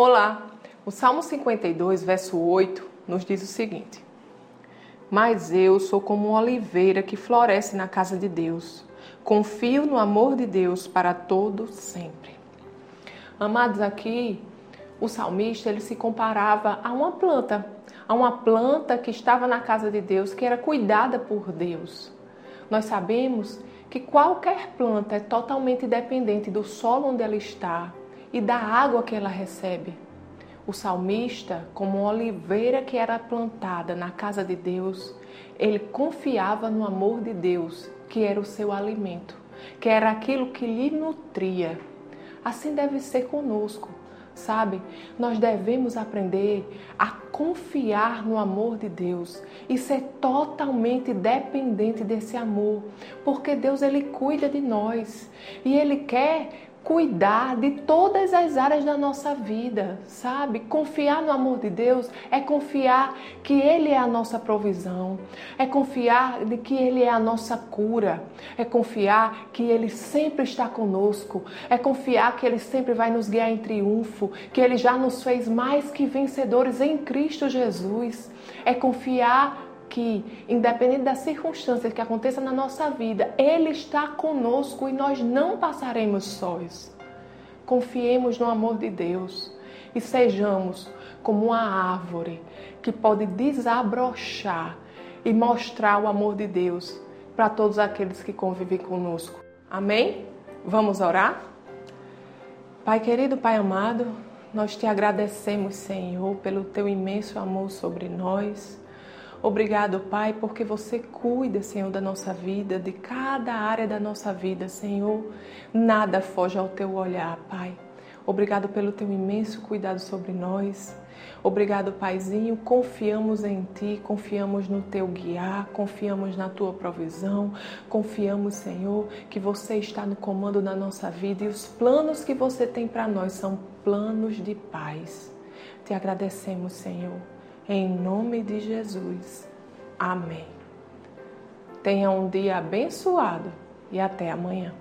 Olá! O Salmo 52, verso 8, nos diz o seguinte: Mas eu sou como uma oliveira que floresce na casa de Deus. Confio no amor de Deus para todo sempre. Amados, aqui o salmista ele se comparava a uma planta, a uma planta que estava na casa de Deus, que era cuidada por Deus. Nós sabemos que qualquer planta é totalmente dependente do solo onde ela está, e da água que ela recebe. O salmista, como oliveira que era plantada na casa de Deus, ele confiava no amor de Deus, que era o seu alimento, que era aquilo que lhe nutria. Assim deve ser conosco, sabe? Nós devemos aprender a confiar no amor de Deus e ser totalmente dependente desse amor, porque Deus ele cuida de nós e ele quer cuidar de todas as áreas da nossa vida, sabe? Confiar no amor de Deus é confiar que Ele é a nossa provisão, é confiar de que Ele é a nossa cura, é confiar que Ele sempre está conosco, é confiar que Ele sempre vai nos guiar em triunfo, que Ele já nos fez mais que vencedores em Cristo Jesus, é confiar que, independente das circunstâncias que aconteçam na nossa vida, Ele está conosco e nós não passaremos sós. Confiemos no amor de Deus e sejamos como uma árvore que pode desabrochar e mostrar o amor de Deus para todos aqueles que convivem conosco. Amém? Vamos orar? Pai querido, Pai amado, nós te agradecemos, Senhor, pelo teu imenso amor sobre nós. Obrigado, Pai, porque você cuida, Senhor, da nossa vida, de cada área da nossa vida, Senhor. Nada foge ao teu olhar, Pai. Obrigado pelo teu imenso cuidado sobre nós. Obrigado, Paizinho. Confiamos em Ti, confiamos no Teu guiar, confiamos na Tua provisão, confiamos, Senhor, que você está no comando da nossa vida e os planos que você tem para nós são planos de paz. Te agradecemos, Senhor. Em nome de Jesus. Amém. Tenha um dia abençoado e até amanhã.